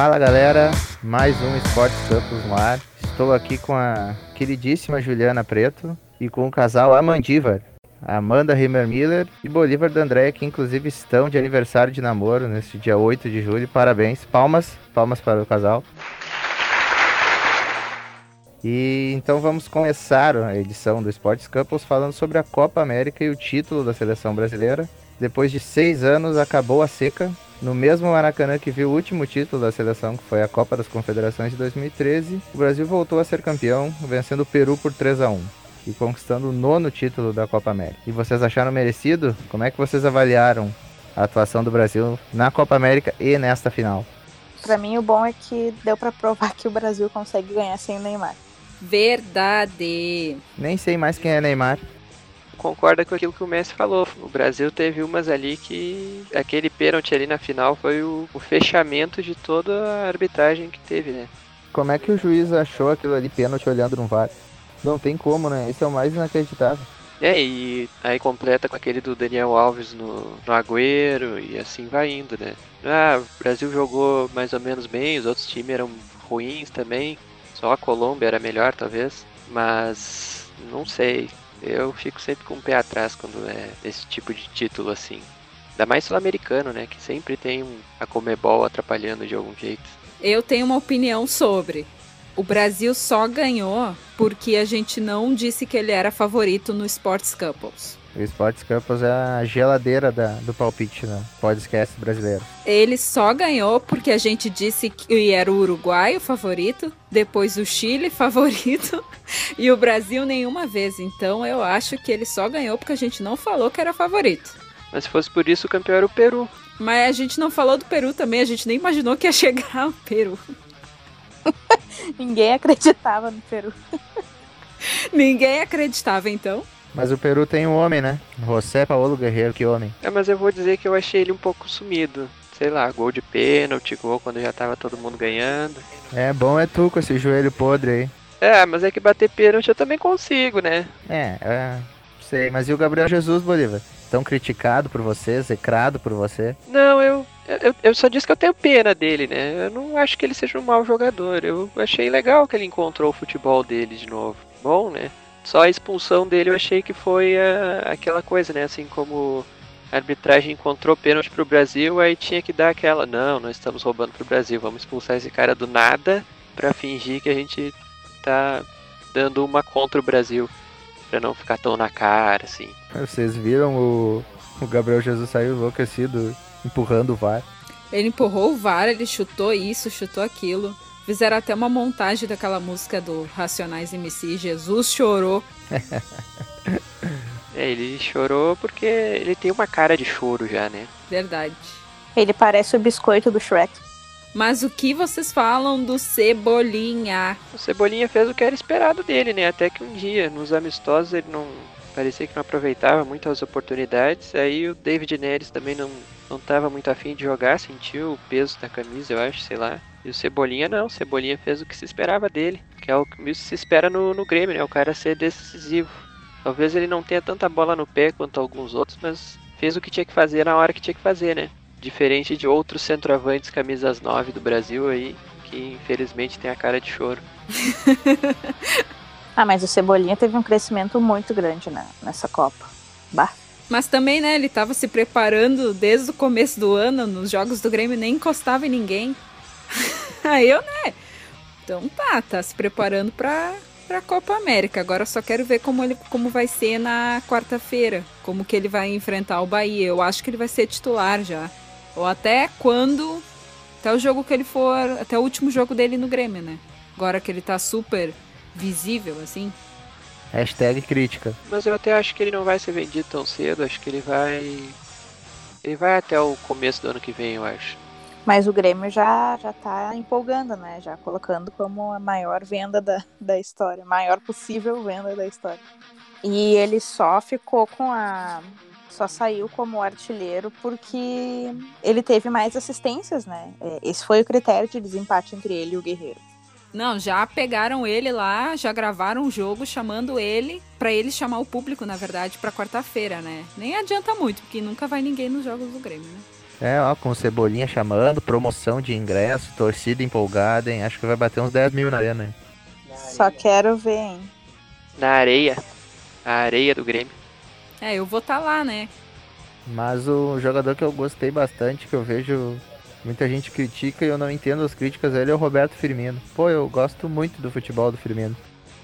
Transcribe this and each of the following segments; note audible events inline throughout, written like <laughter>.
Fala galera, mais um Esportes Campus no ar. Estou aqui com a queridíssima Juliana Preto e com o casal Amandívar, Amanda Rimmer Miller e Bolívar D'Andrea, que inclusive estão de aniversário de namoro neste dia 8 de julho. Parabéns, palmas, palmas para o casal. E então vamos começar a edição do Esportes Couples falando sobre a Copa América e o título da seleção brasileira. Depois de seis anos, acabou a seca. No mesmo Maracanã que viu o último título da seleção, que foi a Copa das Confederações de 2013, o Brasil voltou a ser campeão, vencendo o Peru por 3 a 1 e conquistando o nono título da Copa América. E vocês acharam merecido? Como é que vocês avaliaram a atuação do Brasil na Copa América e nesta final? Para mim, o bom é que deu para provar que o Brasil consegue ganhar sem o Neymar. Verdade. Nem sei mais quem é Neymar concorda com aquilo que o Messi falou. O Brasil teve umas ali que aquele pênalti ali na final foi o, o fechamento de toda a arbitragem que teve, né? Como é que o juiz achou aquilo ali pênalti olhando no VAR? Não tem como, né? Isso é o mais inacreditável. É, e aí completa com aquele do Daniel Alves no, no Agüero e assim vai indo, né? Ah, o Brasil jogou mais ou menos bem, os outros times eram ruins também, só a Colômbia era melhor talvez, mas não sei. Eu fico sempre com o pé atrás quando é esse tipo de título assim. Ainda mais sul-americano, né? Que sempre tem a Comebol atrapalhando de algum jeito. Eu tenho uma opinião sobre. O Brasil só ganhou porque a gente não disse que ele era favorito no Sports Couples. O Sports Campos é a geladeira da, do palpite no né? podcast brasileiro. Ele só ganhou porque a gente disse que era o Uruguai o favorito, depois o Chile <laughs> favorito e o Brasil nenhuma vez. Então eu acho que ele só ganhou porque a gente não falou que era favorito. Mas se fosse por isso, o campeão era o Peru. Mas a gente não falou do Peru também, a gente nem imaginou que ia chegar o Peru. <laughs> Ninguém acreditava no Peru. <laughs> Ninguém acreditava, então. Mas o Peru tem um homem, né? José Paulo Guerreiro, que homem. É, mas eu vou dizer que eu achei ele um pouco sumido. Sei lá, gol de pênalti, gol quando já tava todo mundo ganhando. É, bom é tu com esse joelho podre aí. É, mas é que bater pênalti eu também consigo, né? É, é sei. Mas e o Gabriel Jesus, Bolívar? Tão criticado por você, execrado por você? Não, eu, eu, eu só disse que eu tenho pena dele, né? Eu não acho que ele seja um mau jogador. Eu achei legal que ele encontrou o futebol dele de novo. Bom, né? Só a expulsão dele eu achei que foi a, aquela coisa, né? Assim como a arbitragem encontrou pênalti pro Brasil, aí tinha que dar aquela, não, nós estamos roubando pro Brasil, vamos expulsar esse cara do nada para fingir que a gente tá dando uma contra o Brasil, para não ficar tão na cara, assim. Vocês viram o, o Gabriel Jesus saiu enlouquecido, empurrando o VAR. Ele empurrou o VAR, ele chutou isso, chutou aquilo. Fizeram até uma montagem daquela música do Racionais MC, Jesus chorou. <laughs> é, ele chorou porque ele tem uma cara de choro já, né? Verdade. Ele parece o biscoito do Shrek. Mas o que vocês falam do Cebolinha? O Cebolinha fez o que era esperado dele, né? Até que um dia, nos amistosos, ele não parecia que não aproveitava muito as oportunidades. Aí o David Neres também não não estava muito afim de jogar, sentiu o peso da camisa, eu acho, sei lá. E o Cebolinha não, o Cebolinha fez o que se esperava dele, que é o que se espera no, no Grêmio, né? O cara ser decisivo. Talvez ele não tenha tanta bola no pé quanto alguns outros, mas fez o que tinha que fazer na hora que tinha que fazer, né? Diferente de outros centroavantes camisas 9 do Brasil aí, que infelizmente tem a cara de choro. <laughs> ah, mas o Cebolinha teve um crescimento muito grande né, nessa Copa. Bah. Mas também, né, ele estava se preparando desde o começo do ano, nos jogos do Grêmio nem encostava em ninguém. <laughs> <laughs> Aí eu, né? Então tá, tá se preparando pra, pra Copa América. Agora só quero ver como, ele, como vai ser na quarta-feira. Como que ele vai enfrentar o Bahia. Eu acho que ele vai ser titular já. Ou até quando. Até o jogo que ele for. Até o último jogo dele no Grêmio, né? Agora que ele tá super visível, assim. Hashtag crítica. Mas eu até acho que ele não vai ser vendido tão cedo. Acho que ele vai. Ele vai até o começo do ano que vem, eu acho. Mas o Grêmio já, já tá empolgando, né? Já colocando como a maior venda da, da história, maior possível venda da história. E ele só ficou com a. Só saiu como artilheiro porque ele teve mais assistências, né? É, esse foi o critério de desempate entre ele e o Guerreiro. Não, já pegaram ele lá, já gravaram um jogo chamando ele para ele chamar o público, na verdade, para quarta-feira, né? Nem adianta muito, porque nunca vai ninguém nos jogos do Grêmio, né? É, ó, com Cebolinha chamando, promoção de ingresso, torcida empolgada, hein? Acho que vai bater uns 10 mil na arena, hein? Só quero ver, hein? Na areia. A areia do Grêmio. É, eu vou estar lá, né? Mas o jogador que eu gostei bastante, que eu vejo muita gente critica e eu não entendo as críticas dele, é o Roberto Firmino. Pô, eu gosto muito do futebol do Firmino.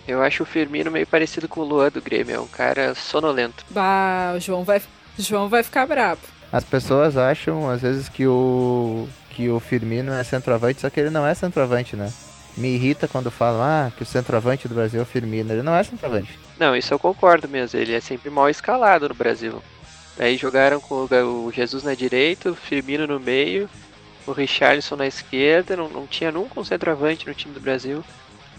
Eu acho o Firmino meio parecido com o Luan do Grêmio. É um cara sonolento. Bah, o João vai, o João vai ficar bravo. As pessoas acham, às vezes, que o, que o Firmino é centroavante, só que ele não é centroavante, né? Me irrita quando falam, ah, que o centroavante do Brasil é o Firmino. Ele não é centroavante. Não, isso eu concordo mesmo. Ele é sempre mal escalado no Brasil. Aí jogaram com o Jesus na direita, o Firmino no meio, o Richarlison na esquerda. Não, não tinha nunca um centroavante no time do Brasil.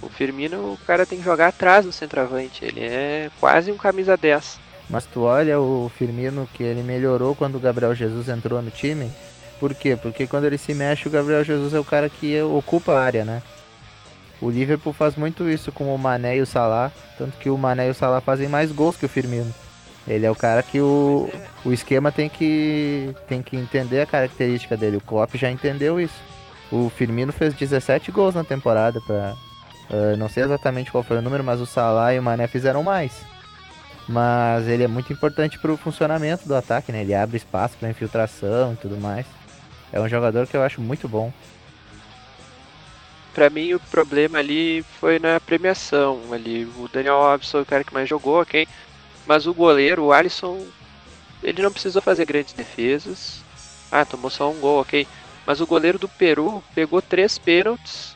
O Firmino, o cara tem que jogar atrás do centroavante. Ele é quase um camisa 10. Mas tu olha o Firmino que ele melhorou quando o Gabriel Jesus entrou no time. Por quê? Porque quando ele se mexe, o Gabriel Jesus é o cara que ocupa a área, né? O Liverpool faz muito isso com o Mané e o Salah, tanto que o Mané e o Salah fazem mais gols que o Firmino. Ele é o cara que o, o esquema tem que, tem que entender a característica dele. O Klopp já entendeu isso. O Firmino fez 17 gols na temporada para uh, não sei exatamente qual foi o número, mas o Salah e o Mané fizeram mais. Mas ele é muito importante para o funcionamento do ataque, né? Ele abre espaço para infiltração e tudo mais. É um jogador que eu acho muito bom. Para mim o problema ali foi na premiação ali. O Daniel Alves foi o cara que mais jogou, ok? Mas o goleiro, o Alisson, ele não precisou fazer grandes defesas. Ah, tomou só um gol, ok. Mas o goleiro do Peru pegou três pênaltis,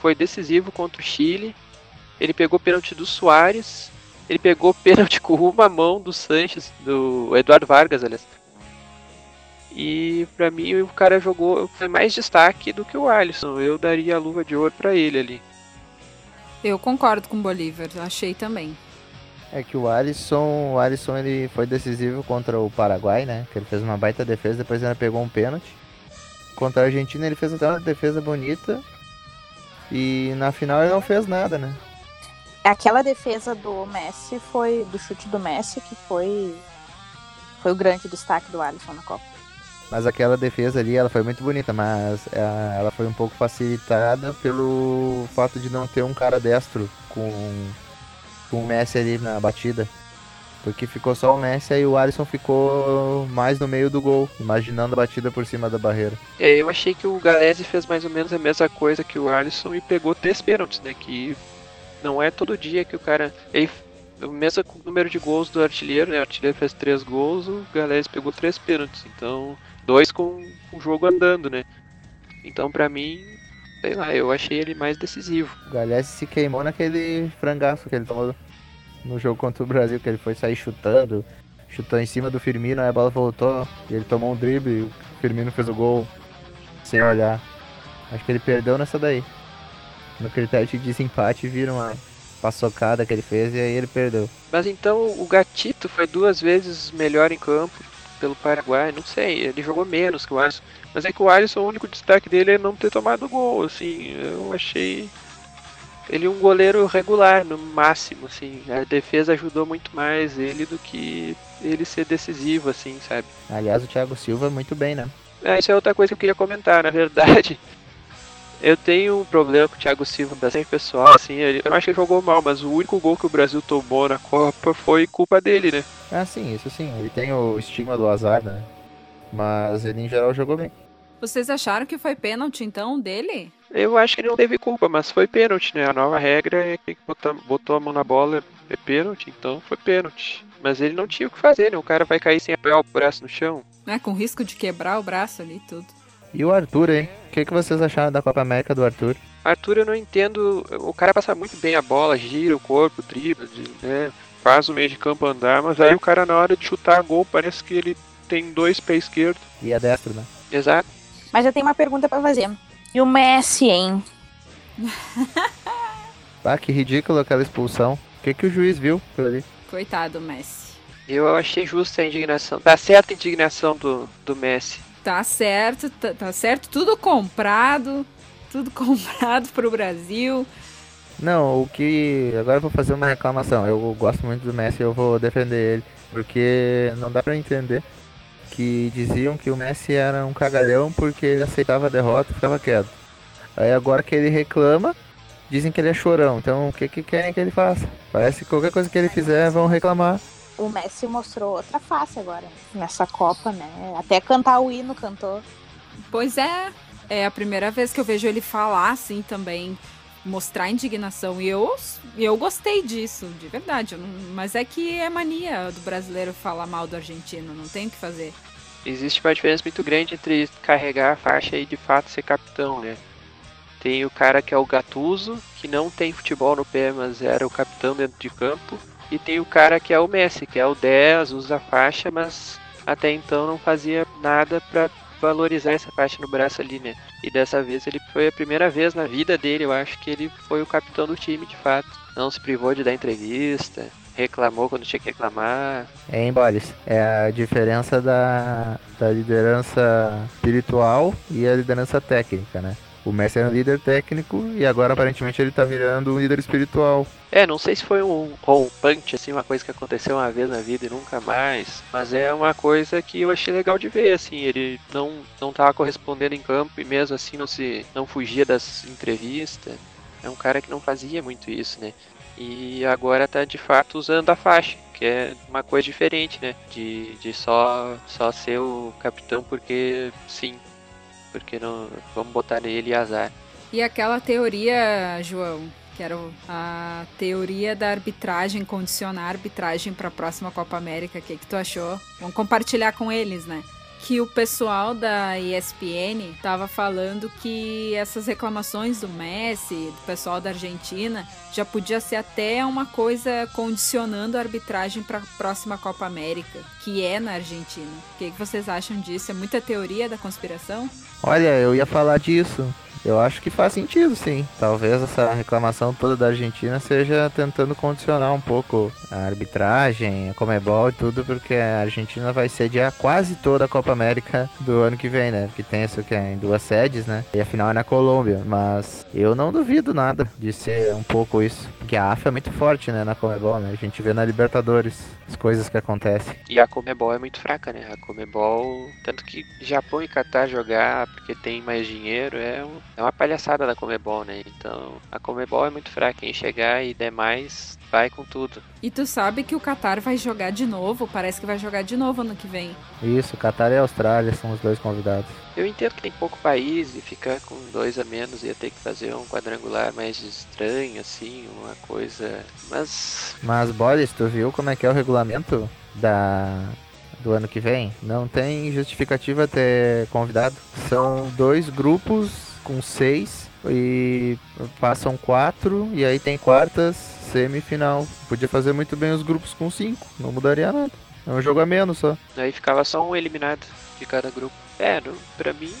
foi decisivo contra o Chile. Ele pegou pênalti do Soares, ele pegou pênalti com uma mão do Sanches, do Eduardo Vargas, aliás. E para mim o cara jogou foi mais destaque do que o Alisson. Eu daria a luva de ouro para ele ali. Eu concordo com o Bolívar, achei também. É que o Alisson, o Alisson ele foi decisivo contra o Paraguai, né? Que ele fez uma baita defesa, depois ele pegou um pênalti. Contra a Argentina ele fez até uma defesa bonita. E na final ele não fez nada, né? Aquela defesa do Messi foi do chute do Messi que foi foi o grande destaque do Alisson na Copa. Mas aquela defesa ali, ela foi muito bonita, mas é, ela foi um pouco facilitada pelo fato de não ter um cara destro com com o Messi ali na batida. Porque ficou só o Messi e o Alisson ficou mais no meio do gol, imaginando a batida por cima da barreira. É, eu achei que o Galese fez mais ou menos a mesma coisa que o Alisson e pegou três pênaltis, né? Que não é todo dia que o cara. Ele, o mesmo número de gols do artilheiro, né? O artilheiro fez três gols, o Galese pegou três pênaltis. Então, dois com o jogo andando, né? Então, pra mim, sei lá, eu achei ele mais decisivo. O Galhaço se queimou naquele frangaço que ele tomou no jogo contra o Brasil, que ele foi sair chutando, chutou em cima do Firmino, aí a bola voltou, e ele tomou um drible e o Firmino fez o gol sem olhar. Acho que ele perdeu nessa daí. No critério de desempate viram uma paçocada que ele fez e aí ele perdeu. Mas então o Gatito foi duas vezes melhor em campo pelo Paraguai, não sei, ele jogou menos que o Alisson. Mas é que o Alisson, o único destaque dele é não ter tomado gol, assim, eu achei ele um goleiro regular no máximo, assim. A defesa ajudou muito mais ele do que ele ser decisivo, assim, sabe? Aliás, o Thiago Silva muito bem, né? É, isso é outra coisa que eu queria comentar, na verdade. Eu tenho um problema com o Thiago Silva, bastante pessoal, assim, eu não acho que ele jogou mal, mas o único gol que o Brasil tomou na Copa foi culpa dele, né? Ah, sim, isso sim. Ele tem o estigma do azar, né? Mas ele em geral jogou bem. Vocês acharam que foi pênalti então dele? Eu acho que ele não teve culpa, mas foi pênalti, né? A nova regra é que botou, botou a mão na bola é pênalti, então foi pênalti. Mas ele não tinha o que fazer, né? O cara vai cair sem apoiar o braço no chão. É, com risco de quebrar o braço ali e tudo. E o Arthur, hein? O que, que vocês acharam da Copa América do Arthur? Arthur, eu não entendo. O cara passa muito bem a bola, gira o corpo, dribla, né? Faz o meio de campo andar, mas aí o cara na hora de chutar gol parece que ele tem dois pés esquerdo. E é destro, né? Exato. Mas eu tenho uma pergunta para fazer. E o Messi, hein? <laughs> ah, que ridículo aquela expulsão. O que, que o juiz viu por ali? Coitado Messi. Eu achei justa a indignação. Tá certa a indignação do, do Messi. Tá certo, tá, tá certo. Tudo comprado. Tudo <laughs> comprado pro Brasil. Não, o que. Agora eu vou fazer uma reclamação. Eu gosto muito do Messi eu vou defender ele. Porque não dá pra entender que diziam que o Messi era um cagalhão porque ele aceitava a derrota e ficava quieto. Aí agora que ele reclama, dizem que ele é chorão. Então o que, que querem que ele faça? Parece que qualquer coisa que ele fizer vão reclamar. O Messi mostrou outra face agora nessa Copa, né? Até cantar o hino cantou. Pois é, é a primeira vez que eu vejo ele falar assim também, mostrar indignação. E eu, eu gostei disso, de verdade. Não, mas é que é mania do brasileiro falar mal do argentino, não tem o que fazer. Existe uma diferença muito grande entre carregar a faixa e de fato ser capitão, né? Tem o cara que é o Gatuso, que não tem futebol no pé, mas era o capitão dentro de campo. E tem o cara que é o Messi, que é o 10, usa a faixa, mas até então não fazia nada para valorizar essa faixa no braço ali, né? E dessa vez ele foi a primeira vez na vida dele, eu acho que ele foi o capitão do time de fato. Não se privou de dar entrevista, reclamou quando tinha que reclamar. É, hein, Boris? É a diferença da, da liderança espiritual e a liderança técnica, né? O Messi era um líder técnico e agora aparentemente ele tá virando um líder espiritual. É, não sei se foi um rompante, assim, uma coisa que aconteceu uma vez na vida e nunca mais. Mas é uma coisa que eu achei legal de ver, assim, ele não, não tava correspondendo em campo e mesmo assim não se não fugia das entrevistas. É um cara que não fazia muito isso, né? E agora tá de fato usando a faixa, que é uma coisa diferente, né? De, de só, só ser o capitão porque sim, porque não vamos botar nele azar. E aquela teoria, João, que era a teoria da arbitragem, condicionar a arbitragem para a próxima Copa América, o que, que tu achou? Vamos compartilhar com eles, né? Que o pessoal da ESPN estava falando que essas reclamações do Messi, do pessoal da Argentina, já podia ser até uma coisa condicionando a arbitragem para a próxima Copa América, que é na Argentina. O que, que vocês acham disso? É muita teoria da conspiração? Olha, eu ia falar disso. Eu acho que faz sentido, sim. Talvez essa reclamação toda da Argentina seja tentando condicionar um pouco a arbitragem, a Comebol e tudo, porque a Argentina vai sediar quase toda a Copa América do ano que vem, né? Porque tem isso que é em duas sedes, né? E a final é na Colômbia. Mas eu não duvido nada de ser um pouco isso. Porque a AFA é muito forte, né? Na Comebol, né? A gente vê na Libertadores as coisas que acontecem. E a Comebol é muito fraca, né? A Comebol, tanto que Japão e Catar jogar porque tem mais dinheiro, é um é uma palhaçada da Comebol, né? Então a Comebol é muito fraca. Quem chegar e der mais, vai com tudo. E tu sabe que o Qatar vai jogar de novo? Parece que vai jogar de novo ano que vem. Isso, Qatar e Austrália são os dois convidados. Eu entendo que tem pouco país e ficar com dois a menos ia ter que fazer um quadrangular mais estranho, assim, uma coisa. Mas. Mas, Boris, tu viu como é que é o regulamento da do ano que vem? Não tem justificativa ter convidado. São dois grupos com seis e passam quatro e aí tem quartas, semifinal. Podia fazer muito bem os grupos com cinco, não mudaria nada. É um jogo a menos só. Aí ficava só um eliminado de cada grupo. É, pra mim,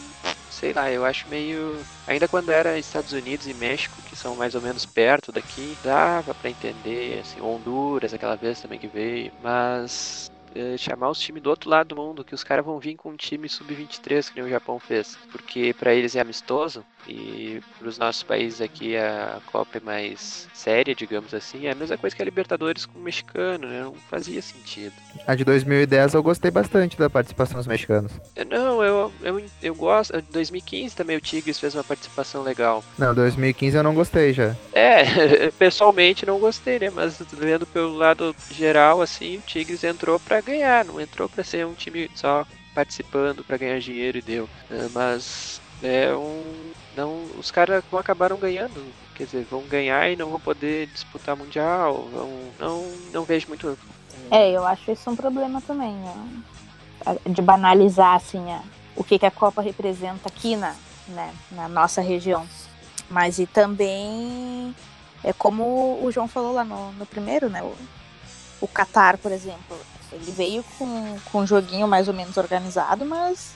sei lá, eu acho meio. Ainda quando era Estados Unidos e México, que são mais ou menos perto daqui, dava para entender, assim, Honduras aquela vez também que veio, mas é, chamar os times do outro lado do mundo, que os caras vão vir com um time sub-23 que nem o Japão fez, porque para eles é amistoso e para os nossos países aqui a Copa é mais séria, digamos assim, é a mesma coisa que a Libertadores com o mexicano, né? Não fazia sentido. A de 2010 eu gostei bastante da participação dos mexicanos. É, não, eu, eu, eu gosto. Em 2015 também o Tigres fez uma participação legal. Não, 2015 eu não gostei já. É, <laughs> pessoalmente não gostei, né? Mas vendo pelo lado geral, assim, o Tigres entrou para ganhar, não entrou para ser um time só participando para ganhar dinheiro e deu. É, mas é um não os caras acabaram ganhando. Quer dizer vão ganhar e não vão poder disputar mundial vão, não não vejo muito é eu acho isso um problema também né? de banalizar assim a, o que, que a Copa representa aqui na né, na nossa região. Mas e também é como o João falou lá no, no primeiro né? O, o Qatar por exemplo ele veio com, com um joguinho mais ou menos organizado mas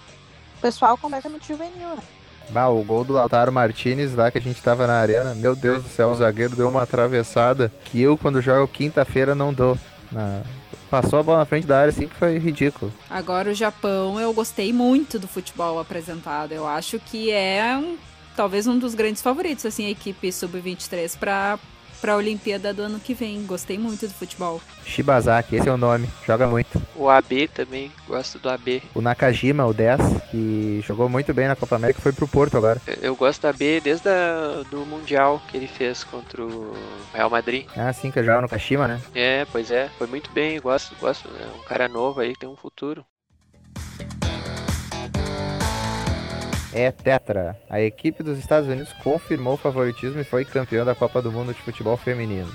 pessoal completamente juvenil né? Bah, o gol do Lautaro Martinez lá que a gente tava na arena, meu Deus do céu, o zagueiro deu uma atravessada que eu, quando jogo quinta-feira, não dou. Na... Passou a bola na frente da área assim que foi ridículo. Agora o Japão, eu gostei muito do futebol apresentado. Eu acho que é um, talvez um dos grandes favoritos, assim, a equipe sub-23 para pra Olimpíada do ano que vem. Gostei muito do futebol. Shibazaki, esse é o nome, joga muito. O AB também, gosto do AB. O Nakajima, o 10, que jogou muito bem na Copa América, foi pro Porto agora. Eu- Eu gosto do AB desde a, do Mundial que ele fez contra o Real Madrid. Ah, sim, que joga no Kashima, né? É, pois é, foi muito bem, gosto, gosto. É um cara novo aí que tem um futuro. É Tetra. A equipe dos Estados Unidos confirmou o favoritismo e foi campeã da Copa do Mundo de Futebol Feminino.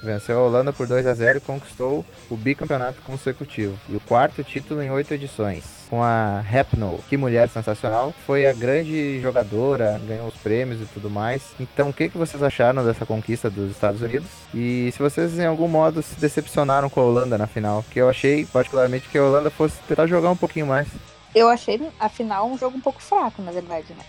Venceu a Holanda por 2 a 0 e conquistou o bicampeonato consecutivo e o quarto título em oito edições. Com a Rapnoe, que mulher sensacional, foi a grande jogadora, ganhou os prêmios e tudo mais. Então, o que, que vocês acharam dessa conquista dos Estados Unidos? E se vocês, em algum modo, se decepcionaram com a Holanda na final? Que eu achei, particularmente, que a Holanda fosse tentar jogar um pouquinho mais. Eu achei, afinal, um jogo um pouco fraco, na verdade, né?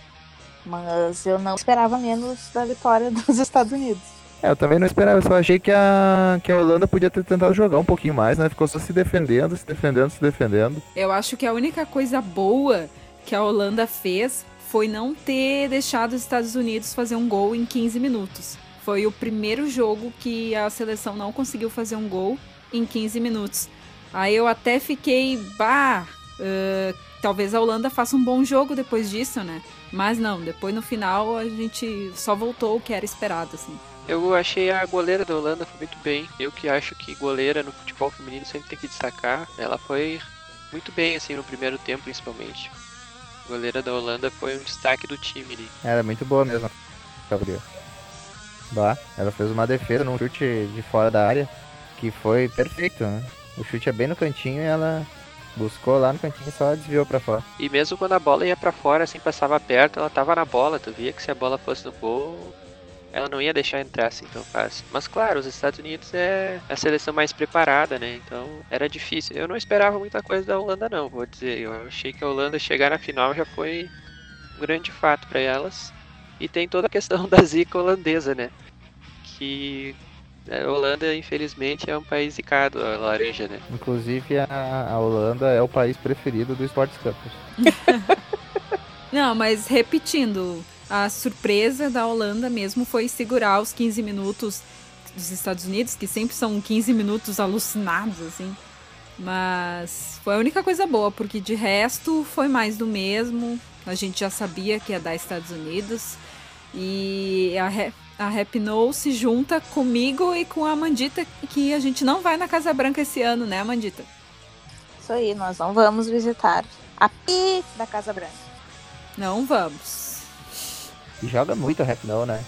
Mas eu não esperava menos da vitória <laughs> dos Estados Unidos. É, eu também não esperava, eu só achei que a, que a Holanda podia ter tentado jogar um pouquinho mais, né? Ficou só se defendendo, se defendendo, se defendendo. Eu acho que a única coisa boa que a Holanda fez foi não ter deixado os Estados Unidos fazer um gol em 15 minutos. Foi o primeiro jogo que a seleção não conseguiu fazer um gol em 15 minutos. Aí eu até fiquei, bah, ah, talvez a Holanda faça um bom jogo depois disso, né? Mas não, depois no final a gente só voltou o que era esperado, assim. Eu achei a goleira da Holanda foi muito bem. Eu que acho que goleira no futebol feminino sempre tem que destacar. Ela foi muito bem, assim, no primeiro tempo, principalmente. A goleira da Holanda foi um destaque do time ali. Era muito boa mesmo, Gabriel. Bah, ela fez uma defesa num chute de fora da área que foi perfeito, né? O chute é bem no cantinho e ela buscou lá no cantinho e só desviou pra fora. E mesmo quando a bola ia pra fora, assim, passava perto, ela tava na bola. Tu via que se a bola fosse no gol, ela não ia deixar entrar assim tão fácil. Mas claro, os Estados Unidos é a seleção mais preparada, né? Então era difícil. Eu não esperava muita coisa da Holanda, não, vou dizer. Eu achei que a Holanda chegar na final já foi um grande fato pra elas. E tem toda a questão <laughs> da zica holandesa, né? Que a Holanda, infelizmente, é um país zicado, a laranja, né? Inclusive a, a Holanda é o país preferido do Sports Campus. <laughs> Não, mas repetindo, a surpresa da Holanda mesmo foi segurar os 15 minutos dos Estados Unidos, que sempre são 15 minutos alucinados, assim. Mas foi a única coisa boa, porque de resto foi mais do mesmo. A gente já sabia que ia dar Estados Unidos. E a, Re- a Rapinoe se junta comigo e com a Amandita, que a gente não vai na Casa Branca esse ano, né, Amandita? Isso aí, nós não vamos visitar a Pi da Casa Branca. Não vamos. E joga muito a Rapnoe, né?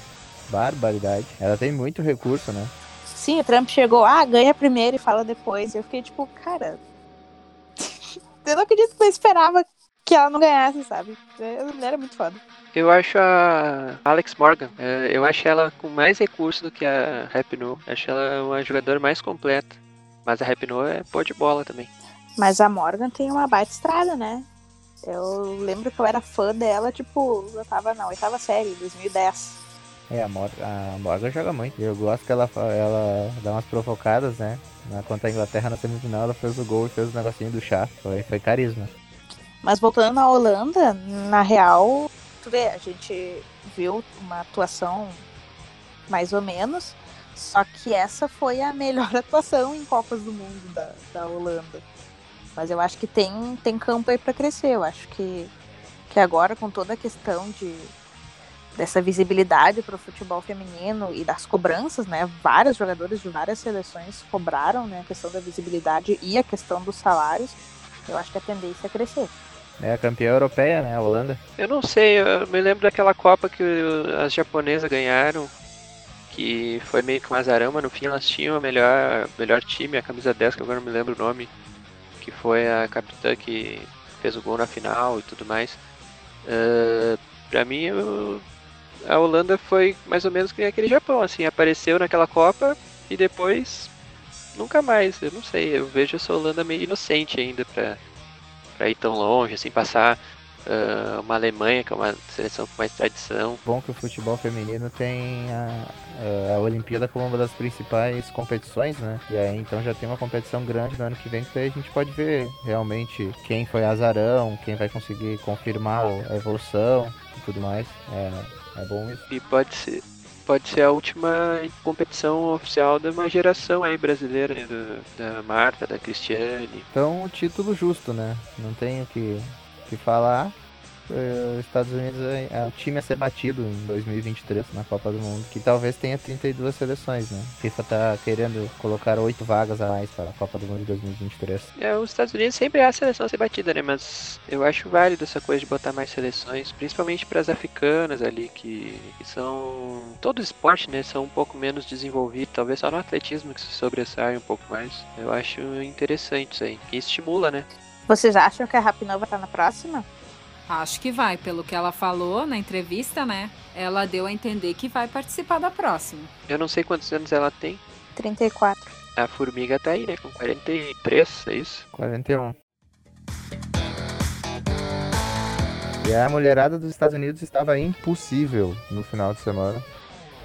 Barbaridade. Ela tem muito recurso, né? Sim, o Trump chegou, ah, ganha primeiro e fala depois. E eu fiquei tipo, cara. <laughs> eu não acredito que eu esperava que ela não ganhasse, sabe? Ela era muito foda. Eu acho a Alex Morgan, é, eu acho ela com mais recurso do que a Rapinoe. Acho ela uma jogadora mais completa. Mas a Rapinoe é pô de bola também. Mas a Morgan tem uma baita estrada, né? Eu lembro que eu era fã dela, tipo, eu tava na oitava série, 2010. É, a, Mor a Morgan joga muito. Eu gosto que ela, ela dá umas provocadas, né? Na, contra a Inglaterra na semifinal, ela fez o gol e fez o negocinho do chá. Foi, foi carisma. Mas voltando na Holanda, na real, tu vê, a gente viu uma atuação mais ou menos, só que essa foi a melhor <laughs> atuação em Copas do Mundo da, da Holanda. Mas eu acho que tem, tem campo aí para crescer. Eu acho que, que agora, com toda a questão de dessa visibilidade para o futebol feminino e das cobranças, né? Vários jogadores de várias seleções cobraram né, a questão da visibilidade e a questão dos salários. Eu acho que a tendência é crescer. É a campeã europeia, né? A Holanda. Eu não sei, eu me lembro daquela Copa que as japonesas ganharam, que foi meio que um azarão, mas no fim elas tinham o melhor, melhor time, a camisa 10, que agora não me lembro o nome, que foi a capitã que fez o gol na final e tudo mais. Uh, pra mim, eu- a Holanda foi mais ou menos que aquele Japão, assim, apareceu naquela Copa e depois nunca mais, eu não sei, eu vejo essa Holanda meio inocente ainda pra, pra ir tão longe, assim, passar ah, uma Alemanha, que é uma seleção com mais tradição. Bom que o futebol feminino tem a, a, Olimpíada como uma das principais competições, né? E aí então já tem uma competição grande no ano que vem, que daí a gente pode ver realmente quem foi azarão, quem vai conseguir confirmar a evolução e tudo mais. É, é bom isso. E pode ser. Pode ser a última competição oficial de uma geração aí brasileira, né? Do, da Marta, da Cristiane. Então, título justo, né? Não tenho que, que falar. Eh, Os Estados Unidos é, é o time a ser batido em 2023 na Copa do Mundo, que talvez tenha 32 seleções, né? A FIFA tá querendo colocar oito vagas a mais para a Copa do Mundo de 2023. É, os Estados Unidos sempre é a seleção a ser batida, né? Mas eu acho válido essa coisa de botar mais seleções, principalmente para as africanas ali, que, que são. Todo esporte, né? São um pouco menos desenvolvidos, talvez só no atletismo que se sobressai um pouco mais. Eu acho interessante isso aí, que estimula, né? Vocês acham que a Rapinoe vai estar na próxima? Acho que vai, pelo que ela falou na entrevista, né? Ela deu a entender que vai participar da próxima. Eu não sei quantos anos ela tem. 34. A formiga tá aí, né? Com 43, é isso? 41. E a mulherada dos Estados Unidos estava impossível no final de semana.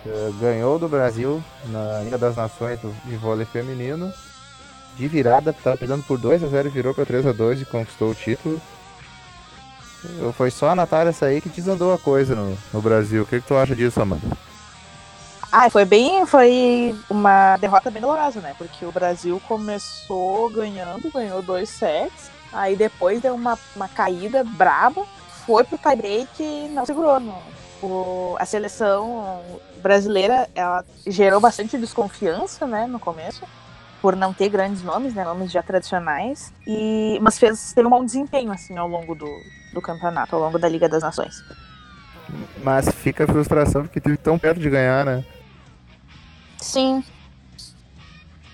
Eh, Ganhou do Brasil na Liga das Nações do, de vôlei feminino. De virada, estava perdendo por 2 a 0 e virou para 3 a 2 e conquistou o título. Foi só a Natália sair que desandou a coisa no, no Brasil. O que, que tu acha disso, Amanda? Ah, foi bem. Foi uma derrota bem dolorosa, né? Porque o Brasil começou ganhando, ganhou dois sets. Aí depois deu uma, uma caída braba. Foi pro tie-break e não segurou. No, o, a seleção brasileira ela gerou bastante desconfiança, né? No começo. Por não ter grandes nomes, né? Nomes já tradicionais. E, mas fez, teve um bom desempenho, assim, ao longo do, do campeonato, ao longo da Liga das Nações. Mas fica a frustração porque teve tão perto de ganhar, né? Sim.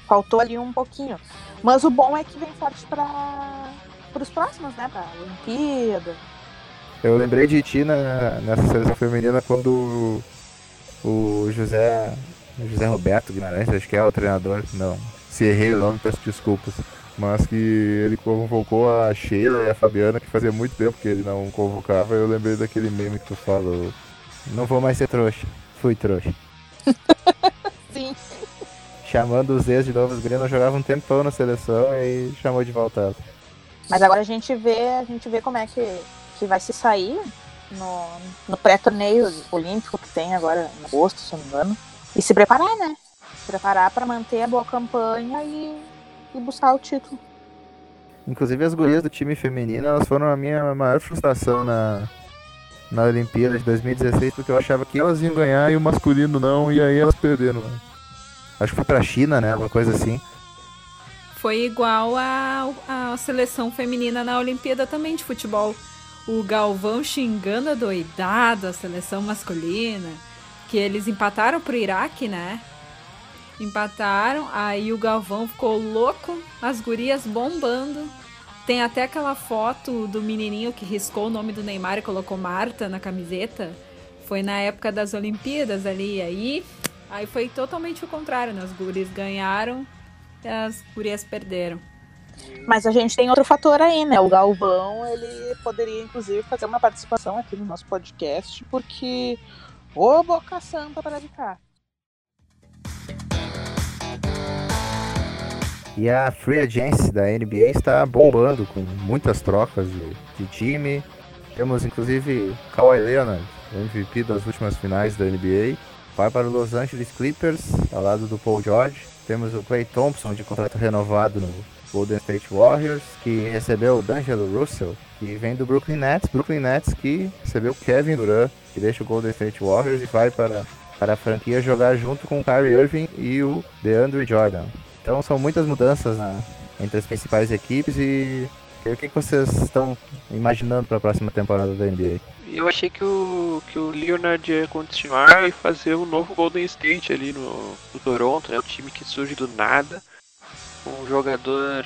Faltou ali um pouquinho. Mas o bom é que vem forte para os próximos, né? Pra Olimpíada. Eu lembrei de ti na, nessa seleção feminina quando o, o José. José Roberto Guimarães, acho que é o treinador. Não, se errei o nome, peço desculpas. Mas que ele convocou a Sheila e a Fabiana, que fazia muito tempo que ele não convocava. Eu lembrei daquele meme que tu falou. Não vou mais ser trouxa. Fui trouxa. <laughs> Sim. Chamando os ex de novo, os gringos jogavam um tempão na seleção e chamou de volta. elas. Mas agora a gente vê, a gente vê como é que, que vai se sair no, no pré-torneio olímpico que tem agora em agosto, se não me engano. E se preparar, né? Se preparar para manter a boa campanha e, e buscar o título. Inclusive as gurias do time feminino, elas foram a minha maior frustração na, na Olimpíada de 2016, porque eu achava que elas iam ganhar e o masculino não, e aí elas perderam. né? Acho que foi pra China, né? Alguma coisa assim. Foi igual a, a seleção feminina na Olimpíada também de futebol. O Galvão xingando a doidado a seleção masculina. Que eles empataram pro Iraque, né? Empataram, aí o Galvão ficou louco, as gurias bombando. Tem até aquela foto do menininho que riscou o nome do Neymar e colocou Marta na camiseta. Foi na época das Olimpíadas ali, aí aí foi totalmente o contrário, né? As gurias ganharam e as gurias perderam. Mas a gente tem outro fator aí, né? O Galvão, ele poderia, inclusive, fazer uma participação aqui no nosso podcast, porque ô boca santa para de cá. E a Free Agency da NBA está bombando com muitas trocas de, de time. Temos inclusive Kawhi Leonard, o MVP das últimas finais da NBA. Vai para o Los Angeles Clippers, ao lado do Paul George. Temos o Clay Thompson de contrato renovado no Golden State Warriors, que recebeu o D'Angelo Russell, que vem do Brooklyn Nets. Brooklyn Nets que recebeu Kevin Durant, que deixa o Golden State Warriors e vai para, para a franquia jogar junto com o Kyrie Irving e o DeAndre Jordan. Então são muitas mudanças na- entre as principais equipes e o que vocês estão imaginando para a próxima temporada da NBA? Eu achei que o, que o Leonard ia continuar e fazer um novo Golden State ali no, no Toronto, né? Um time que surge do nada. Um jogador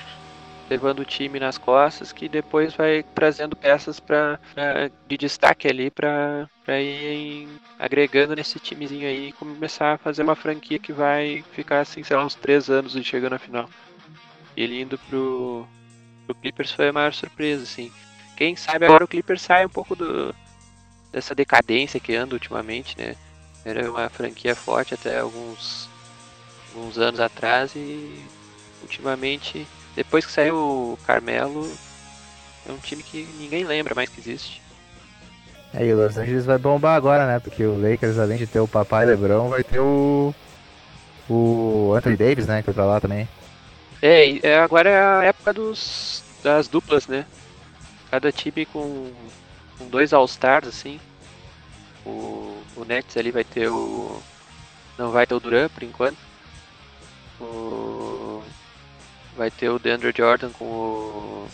levando o time nas costas que depois vai trazendo peças pra, pra- de destaque ali pra ir em- agregando nesse timezinho aí e começar a fazer uma franquia que vai ficar assim, sei lá, uns três anos e chegando na final. Ele indo pro, pro Clippers foi a maior surpresa, assim. Quem sabe agora o Clippers sai um pouco do, dessa decadência que anda ultimamente, né? Era uma franquia forte até alguns, alguns anos atrás e ultimamente, depois que saiu o Carmelo, é um time que ninguém lembra mais que existe. Aí o Los Angeles vai bombar agora, né? Porque o Lakers, além de ter o papai Lebron, vai ter o. O Anthony Davis, né? Que foi pra lá também. É, é, agora é a época dos, das duplas, né? Cada time com, com dois All-Stars, assim. O, o Nets ali vai ter o. Não vai ter o Duran por enquanto. O, vai ter o DeAndre Jordan com o,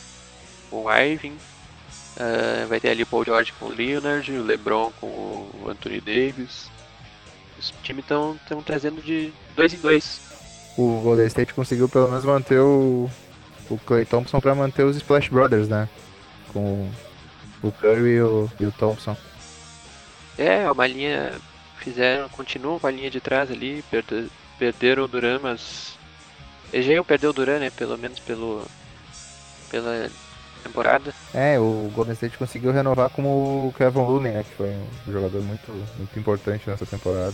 com o Irving. Uh, vai ter ali o Paul George com o Leonard, o LeBron com o Anthony Davis. Os times estão trazendo de dois em dois. O Golden State conseguiu pelo menos manter o, o Clay Thompson para manter os Splash Brothers, né? Com o Curry e o, e o Thompson. É, uma linha. Fizeram, continuam com a linha de trás ali, perde, perderam o Duran, mas. Iam perder o Duran, né? Pelo menos pelo. pela temporada. É, o Golden State conseguiu renovar com o Kevin Looney, né? Que foi um jogador muito, muito importante nessa temporada.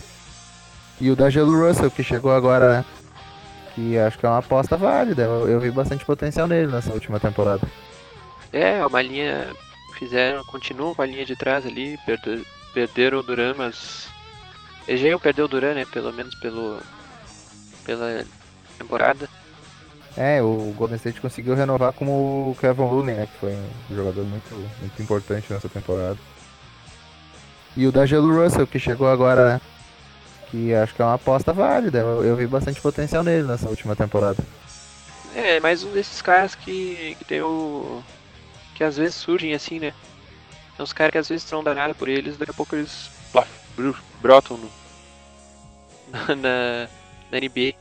E o D'Angelo Russell, que chegou agora, né? Que acho que é uma aposta válida. Eu, eu vi bastante potencial nele nessa última temporada. É, uma linha. Fizeram, continuam com a linha de trás ali, perde, perderam o Duran, mas. Iam perder o Duran, né? Pelo menos pelo. pela temporada. É, o Golden State conseguiu renovar com o Kevin Looney, né? Que foi um jogador muito, muito importante nessa temporada. E o D'Angelo Russell, que chegou agora, né? Que acho que é uma aposta válida. Eu, eu vi bastante potencial nele nessa última temporada. É, mais um desses caras que, que tem o. que às vezes surgem assim, né? São os caras que às vezes não dá nada por eles, daqui a pouco eles brotam no, <laughs> na, na NBA.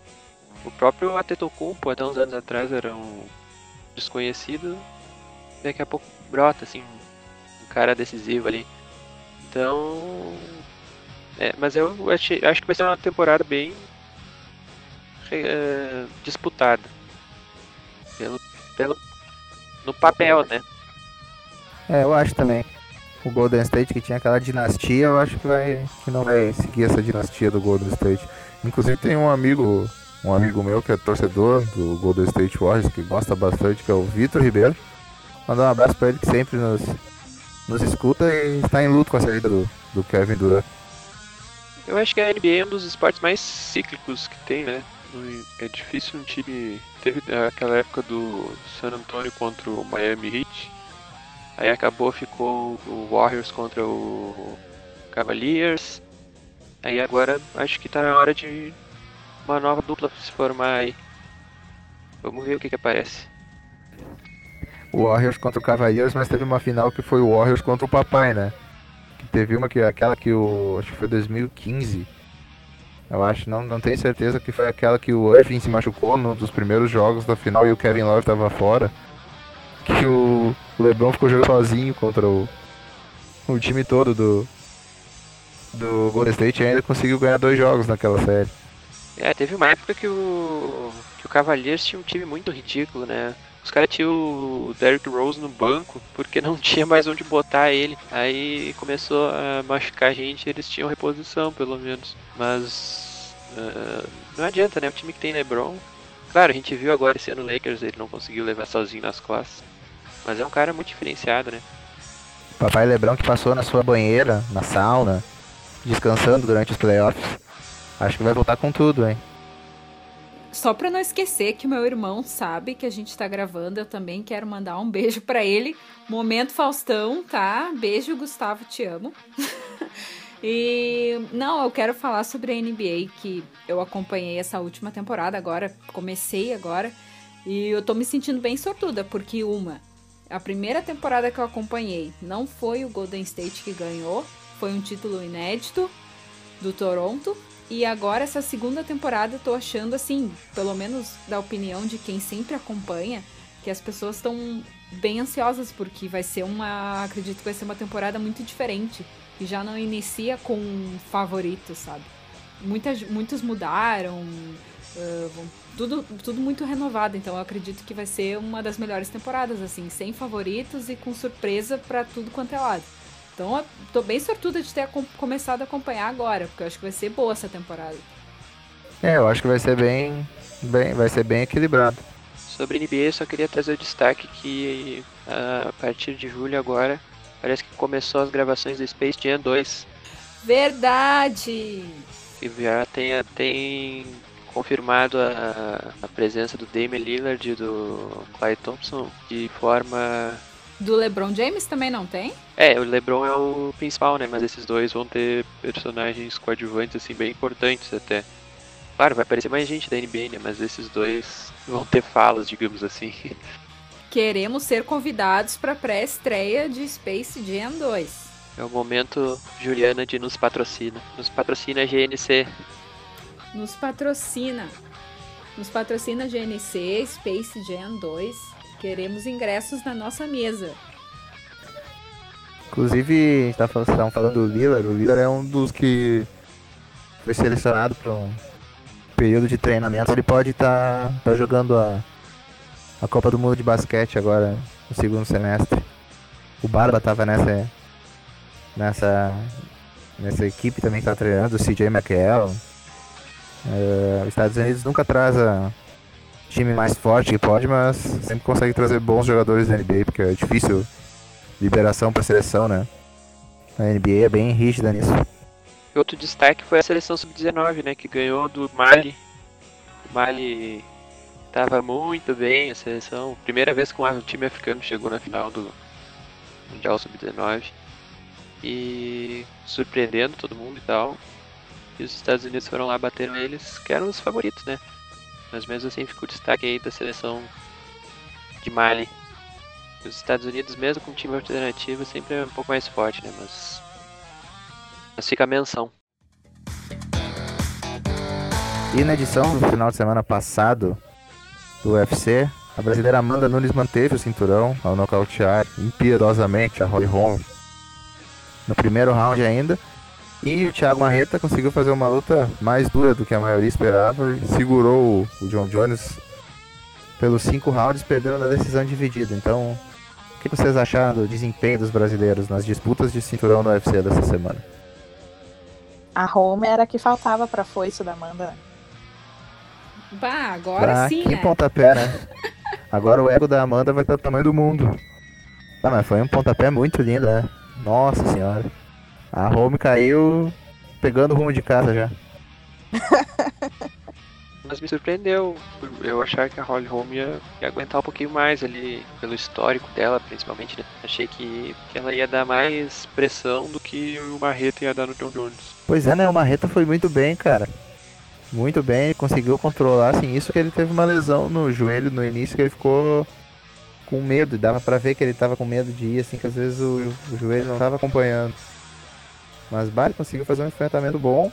O próprio Atetokounmpo, até uns anos atrás, era um desconhecido. Daqui a pouco brota, assim, um cara decisivo ali. Então... É, mas eu achei, acho que vai ser uma temporada bem é, disputada. Pelo, pelo, no papel, né? É, eu acho também. O Golden State que tinha aquela dinastia, eu acho que vai que não vai seguir essa dinastia do Golden State. Inclusive tem um amigo um amigo meu que é torcedor do Golden State Warriors, que gosta bastante, que é o Vitor Ribeiro. Mandar um abraço para ele que sempre nos, nos escuta e está em luto com a saída do, do Kevin Durant. Eu acho que a NBA é um dos esportes mais cíclicos que tem, né? É difícil um time. Teve aquela época do San Antonio contra o Miami Heat. Aí acabou, ficou o Warriors contra o Cavaliers. Aí agora acho que tá na hora de uma nova dupla se formar aí. Vamos ver o que que aparece. O Warriors contra o Cavaliers, mas teve uma final que foi o Warriors contra o Papai, né? Que teve uma que aquela que o acho que foi 2015. Eu acho, não, não tenho certeza que foi aquela que o Irving se machucou num dos primeiros jogos da final e o Kevin Love tava fora. Que o LeBron ficou jogando sozinho contra o, o time todo do do Golden State e ainda conseguiu ganhar dois jogos naquela série. É, teve uma época que o, que o Cavaliers tinha um time muito ridículo, né? Os caras tinham o Derrick Rose no banco porque não <laughs> tinha mais onde botar ele. Aí começou a machucar a gente eles tinham reposição, pelo menos. Mas uh, não adianta, né? O time que tem LeBron. Claro, a gente viu agora esse ano o Lakers, ele não conseguiu levar sozinho nas classes. Mas é um cara muito diferenciado, né? Papai Lebron que passou na sua banheira, na sauna, descansando durante os playoffs. Acho que vai voltar com tudo, hein? Só pra não esquecer que meu irmão sabe que a gente tá gravando, eu também quero mandar um beijo para ele. Momento Faustão, tá? Beijo, Gustavo, te amo. <laughs> e não, eu quero falar sobre a NBA, que eu acompanhei essa última temporada agora, comecei agora, e eu tô me sentindo bem sortuda, porque uma, a primeira temporada que eu acompanhei não foi o Golden State que ganhou, foi um título inédito do Toronto, e agora, essa segunda temporada, eu tô achando, assim, pelo menos da opinião de quem sempre acompanha, que as pessoas estão bem ansiosas, porque vai ser uma. Acredito que vai ser uma temporada muito diferente. E já não inicia com favoritos, sabe? Muitas, muitos mudaram, uh, tudo, tudo muito renovado. Então eu acredito que vai ser uma das melhores temporadas, assim, sem favoritos e com surpresa para tudo quanto é lado. Então, eu tô bem sortuda de ter começado a acompanhar agora, porque eu acho que vai ser boa essa temporada. É, eu acho que vai ser bem, bem, vai ser bem equilibrado. Sobre NBA, eu só queria trazer o destaque que a partir de julho agora Parece que começou as gravações do Space Jam 2. Verdade! E já tem, tem confirmado a, a presença do Damian Lillard e do Clyde Thompson de forma Do LeBron James também não tem? É, o LeBron é o principal, né? Mas esses dois vão ter personagens coadjuvantes, assim, bem importantes até. Claro, vai aparecer mais gente da NBA, né? Mas esses dois vão ter falas, digamos assim. <laughs> Queremos ser convidados para pré-estreia de Space Jam 2. É o momento Juliana de nos patrocina. Nos patrocina a GNC. Nos patrocina. Nos patrocina GNC, Space Jam 2. Queremos ingressos na nossa mesa. Inclusive, tá falando, falando do Lillard. O Lillard é um dos que foi selecionado para um período de treinamento. Ele pode estar tá, tá jogando a, a Copa do Mundo de basquete agora, no segundo semestre. O Barba tava nessa, nessa, nessa equipe também que tá treinando, o CJ McHale. Uh, os Estados Unidos nunca traz a time mais forte que pode, mas sempre consegue trazer bons jogadores da NBA, porque é difícil liberação para seleção, né? A NBA é bem rígida nisso. Outro destaque foi a seleção sub-19, né, que ganhou do Mali. O Mali tava muito bem a seleção, primeira vez que um time africano chegou na final do Mundial sub-19 e surpreendendo todo mundo e tal. E os Estados Unidos foram lá bateram eles, que eram os favoritos, né? Mas mesmo assim ficou o destaque aí da seleção de Mali. Os Estados Unidos, mesmo com time alternativo, sempre é um pouco mais forte, né? Mas, mas fica a menção. E na edição do final de semana passado do UFC, a brasileira Amanda Nunes manteve o cinturão ao nocautear impiedosamente a Holly Holm no primeiro round ainda. E o Thiago Marreta conseguiu fazer uma luta mais dura do que a maioria esperava e segurou o John Jones pelos cinco rounds, perdendo na decisão dividida. Então, o que vocês acharam do desempenho dos brasileiros nas disputas de cinturão no UFC dessa semana? A Home era a que faltava pra foice da Amanda. Bah, agora Ah, sim, que né? pontapé, né? Agora o ego da Amanda vai estar do tamanho do mundo. Ah, mas foi um pontapé muito lindo, né? Nossa senhora. A Home caiu pegando o rumo de casa já. <laughs> Mas me surpreendeu eu achar que a Holly Holm ia, ia aguentar um pouquinho mais ali, pelo histórico dela, principalmente, né? Achei que, que ela ia dar mais pressão do que o Marreta ia dar no John Jones. Pois é, né? O Marreta foi muito bem, cara. Muito bem, ele conseguiu controlar, assim, isso que ele teve uma lesão no joelho no início, que ele ficou com medo, e dava pra ver que ele tava com medo de ir, assim, que às vezes o, o joelho não tava acompanhando. Mas ele conseguiu fazer um enfrentamento bom.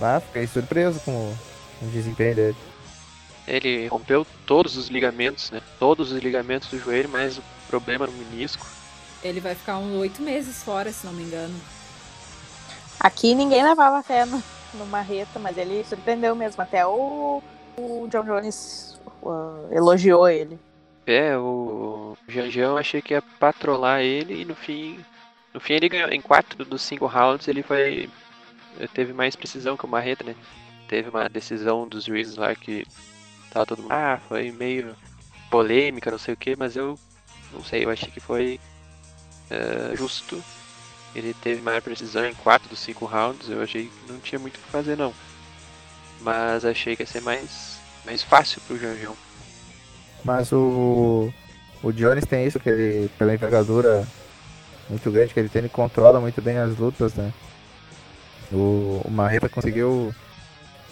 Bah, fiquei surpreso com o, com o desempenho dele. Ele rompeu todos os ligamentos, né? Todos os ligamentos do joelho, mas o problema no menisco. Ele vai ficar uns oito meses fora, se não me engano. Aqui ninguém levava fé no, no Marreta, mas ele surpreendeu mesmo. Até o, o John Jones uh, elogiou ele. É, o Janjão eu achei que ia patrolar ele e no fim. No fim ele ganhou. Em quatro dos cinco rounds ele foi. Teve mais precisão que o Marreta, né? Teve uma decisão dos juízes lá que tava todo mundo. Ah, foi meio polêmica, não sei o que, mas eu não sei, eu achei que foi eh, justo. Ele teve maior precisão em quatro dos cinco rounds, eu achei que não tinha muito o que fazer não. Mas achei que ia ser mais, mais fácil pro Janjão. Mas o. O Jones tem isso, que ele, pela envergadura muito grande que ele tem, ele controla muito bem as lutas, né? O, o Marreta conseguiu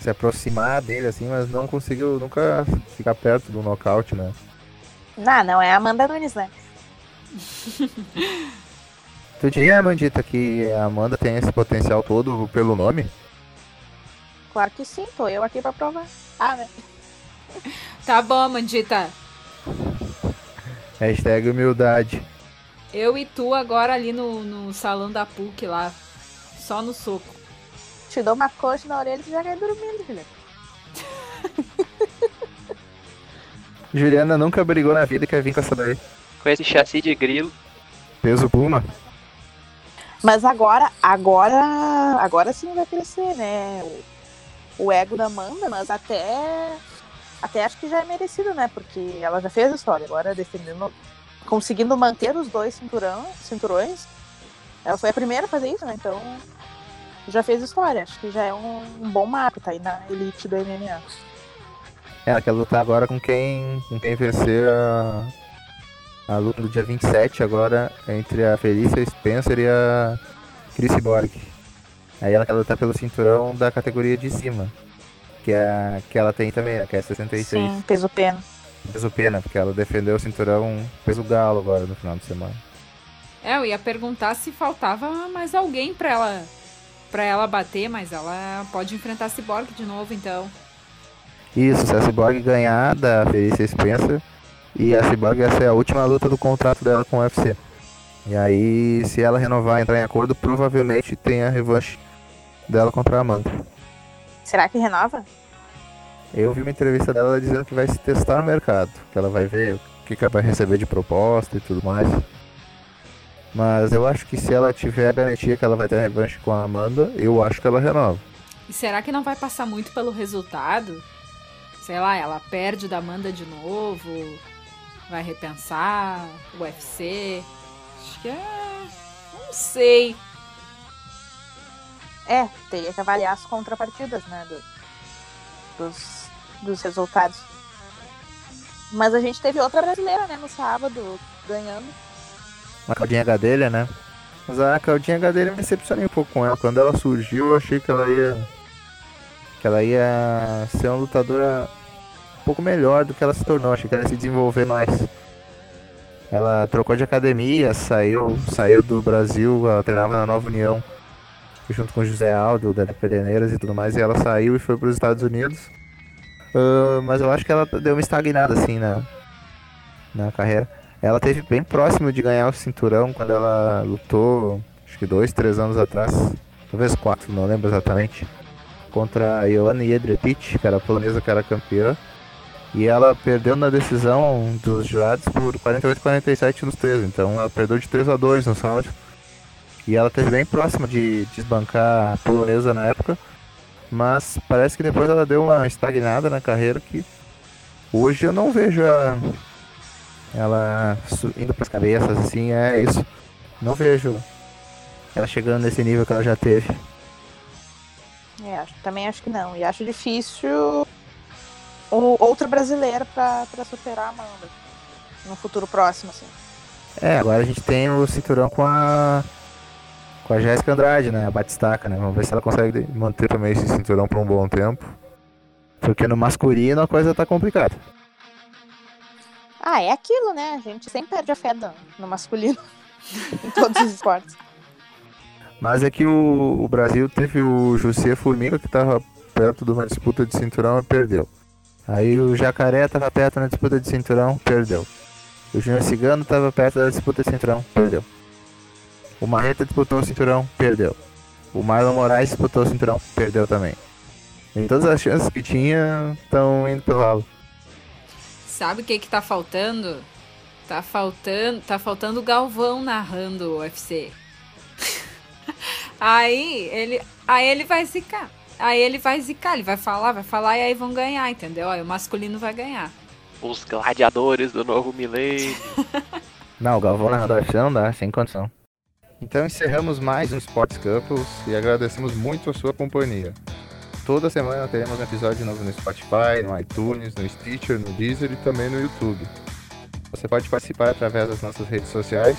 se aproximar dele assim, mas não conseguiu nunca ficar perto do nocaute, né? Não, não é a Amanda Nunes, né? <laughs> Tu diria, Amandita, que a Amanda tem esse potencial todo pelo nome? Claro que sim, tô eu aqui pra provar. Ah, né? Tá bom, Mandita. Hashtag humildade. Eu e tu agora ali no, no salão da PUC lá. Só no soco. Te dou uma coxa na orelha e já cai dormindo, filha. <laughs> Juliana nunca brigou na vida e quer vir com essa daí. Com esse chassi de grilo, Peso Puma. Mas agora, agora, agora sim vai crescer, né? O, o ego da Amanda, mas até, até acho que já é merecido, né? Porque ela já fez a história, agora defendendo conseguindo manter os dois cinturão, cinturões. Ela foi a primeira a fazer isso, né? Então já fez história. Acho que já é um, um bom marco, tá aí na elite do MMA. É, ela quer lutar agora com quem, com quem vencer a, a luta do dia 27 agora entre a Felícia Spencer e a Chris Borg. Aí ela quer lutar pelo cinturão da categoria de cima. Que, é, que ela tem também, né, que é 66. Sim, peso pena. Peso pena, porque ela defendeu o cinturão peso galo agora no final de semana. É, eu ia perguntar se faltava mais alguém pra ela, pra ela bater, mas ela pode enfrentar a Cyborg de novo, então. Isso, se a Cyborg ganhar da Felícia Spencer, e a Cyborg essa é a última luta do contrato dela com o UFC. E aí, se ela renovar e entrar em acordo, provavelmente tem a revanche dela contra a Amanda. Será que renova? Eu vi uma entrevista dela dizendo que vai se testar no mercado, que ela vai ver o que, que ela vai receber de proposta e tudo mais. Mas eu acho que se ela tiver a garantia que ela vai ter revanche com a Amanda, eu acho que ela renova. E será que não vai passar muito pelo resultado? Sei lá, ela perde da Amanda de novo, vai repensar, o UFC. Acho que é. Não sei. É, teria que avaliar as contrapartidas, né? do- dos, dos resultados. Mas a gente teve outra brasileira, né, no sábado, ganhando. Uma Claudinha Gadelha, né? Mas a Claudinha Gadelha me decepcionei um pouco com ela. Quando ela surgiu, eu achei que ela ia. que ela ia ser uma lutadora um pouco melhor do que ela se tornou. Achei que ela ia se desenvolver mais. Ela trocou de academia, saiu, saiu do Brasil, ela treinava na Nova União junto com José Aldo, da Pederneiras e tudo mais, e ela saiu e foi para os Estados Unidos. Ah, mas eu acho que ela deu uma estagnada assim na, na carreira. Ela teve bem próximo de ganhar o cinturão quando ela lutou, acho que dois, três anos atrás, talvez quatro, não lembro exatamente, contra a Ioana Jedrzejczyk, que era polonesa que era campeã. E ela perdeu na decisão dos jurados por 48 47 nos três. Então ela perdeu de 3 a 2 no saldo. E ela esteve bem próxima de desbancar a polonesa na época. Mas parece que depois ela deu uma estagnada na carreira que hoje eu não vejo ela su- indo para as cabeças assim, é isso. Não vejo ela chegando nesse nível que ela já teve. É, acho- também acho que não. E acho difícil outra brasileira pra superar a Amanda. No futuro próximo, assim. É, agora a gente tem o cinturão com a. Com a Jéssica Andrade, né? A Batistaca, né? Vamos ver se ela consegue manter também esse cinturão por um bom tempo. Porque no masculino a coisa tá complicada. Ah, é aquilo, né? A gente sempre perde a fé no, no masculino. <laughs> em todos os esportes. Mas é que o, o Brasil teve o José Formiga que tava perto de uma disputa de cinturão e perdeu. Aí o Jacaré tava perto na disputa de cinturão, perdeu. O Júnior Cigano tava perto da disputa de cinturão, perdeu. O Marreta disputou o cinturão, perdeu. O Marlon Moraes disputou o cinturão, perdeu também. Em todas as chances que tinha, estão indo pelo ralo. Sabe o que que tá faltando? Tá faltando, tá faltando o Galvão narrando o UFC. <laughs> aí ele, aí ele vai zicar. Aí ele vai zicar, ele vai falar, vai falar e aí vão ganhar, entendeu? Aí o masculino vai ganhar. Os gladiadores do novo milênio. <laughs> Não, o Galvão narrador UFC não dá, sem condição. Então encerramos mais um Sports Couples e agradecemos muito a sua companhia. Toda semana teremos um episódio novo no Spotify, no iTunes, no Stitcher, no Deezer e também no YouTube. Você pode participar através das nossas redes sociais,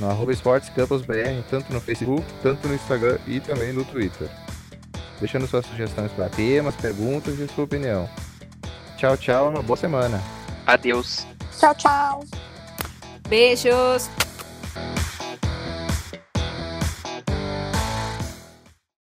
no arroba Sports Couples BR, tanto no Facebook, tanto no Instagram e também no Twitter. Deixando suas sugestões para temas, perguntas e sua opinião. Tchau, tchau, uma boa semana. Adeus. Tchau, tchau! Beijos!